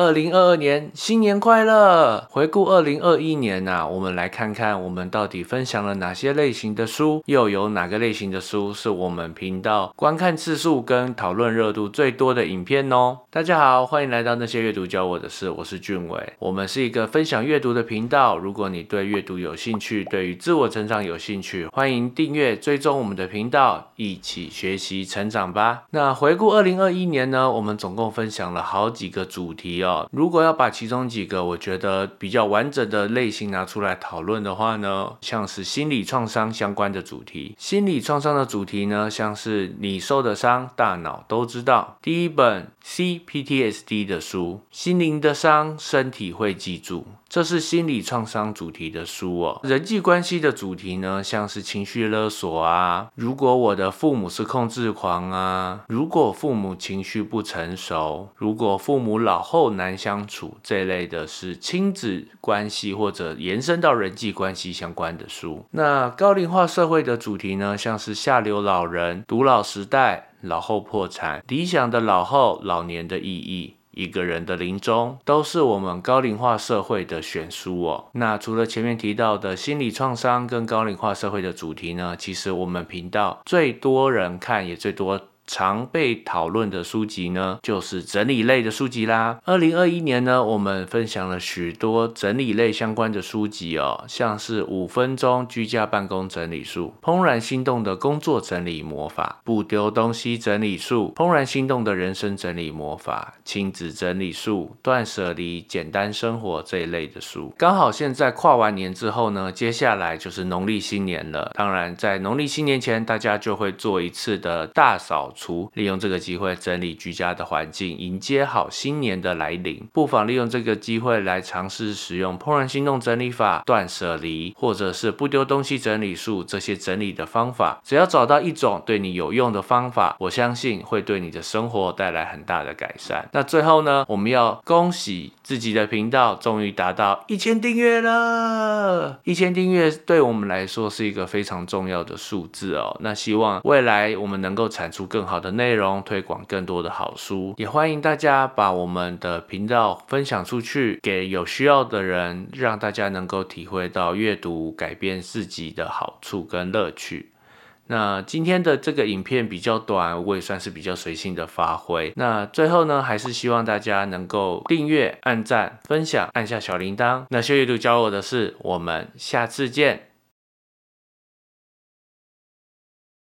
二零二二年新年快乐！回顾二零二一年呐，我们来看看我们到底分享了哪些类型的书，又有哪个类型的书是我们频道观看次数跟讨论热度最多的影片哦。大家好，欢迎来到那些阅读教我的事，我是俊伟。我们是一个分享阅读的频道。如果你对阅读有兴趣，对于自我成长有兴趣，欢迎订阅追踪我们的频道，一起学习成长吧。那回顾二零二一年呢，我们总共分享了好几个主题哦。如果要把其中几个我觉得比较完整的类型拿出来讨论的话呢，像是心理创伤相关的主题。心理创伤的主题呢，像是你受的伤，大脑都知道。第一本。CPTSD 的书，心灵的伤，身体会记住。这是心理创伤主题的书哦。人际关系的主题呢，像是情绪勒索啊，如果我的父母是控制狂啊，如果父母情绪不成熟，如果父母老后难相处，这类的是亲子关系或者延伸到人际关系相关的书。那高龄化社会的主题呢，像是下流老人、独老时代。老后破产，理想的老后，老年的意义，一个人的临终，都是我们高龄化社会的选书哦。那除了前面提到的心理创伤跟高龄化社会的主题呢？其实我们频道最多人看，也最多。常被讨论的书籍呢，就是整理类的书籍啦。二零二一年呢，我们分享了许多整理类相关的书籍哦，像是五分钟居家办公整理术、怦然心动的工作整理魔法、不丢东西整理术、怦然心动的人生整理魔法、亲子整理术、断舍离简单生活这一类的书。刚好现在跨完年之后呢，接下来就是农历新年了。当然，在农历新年前，大家就会做一次的大扫。除利用这个机会整理居家的环境，迎接好新年的来临，不妨利用这个机会来尝试使用怦然心动整理法、断舍离，或者是不丢东西整理术这些整理的方法。只要找到一种对你有用的方法，我相信会对你的生活带来很大的改善。那最后呢，我们要恭喜自己的频道终于达到一千订阅了。一千订阅对我们来说是一个非常重要的数字哦。那希望未来我们能够产出更。好的内容，推广更多的好书，也欢迎大家把我们的频道分享出去，给有需要的人，让大家能够体会到阅读改变自己的好处跟乐趣。那今天的这个影片比较短，我也算是比较随性的发挥。那最后呢，还是希望大家能够订阅、按赞、分享，按下小铃铛。那修阅读教我的是，我们下次见。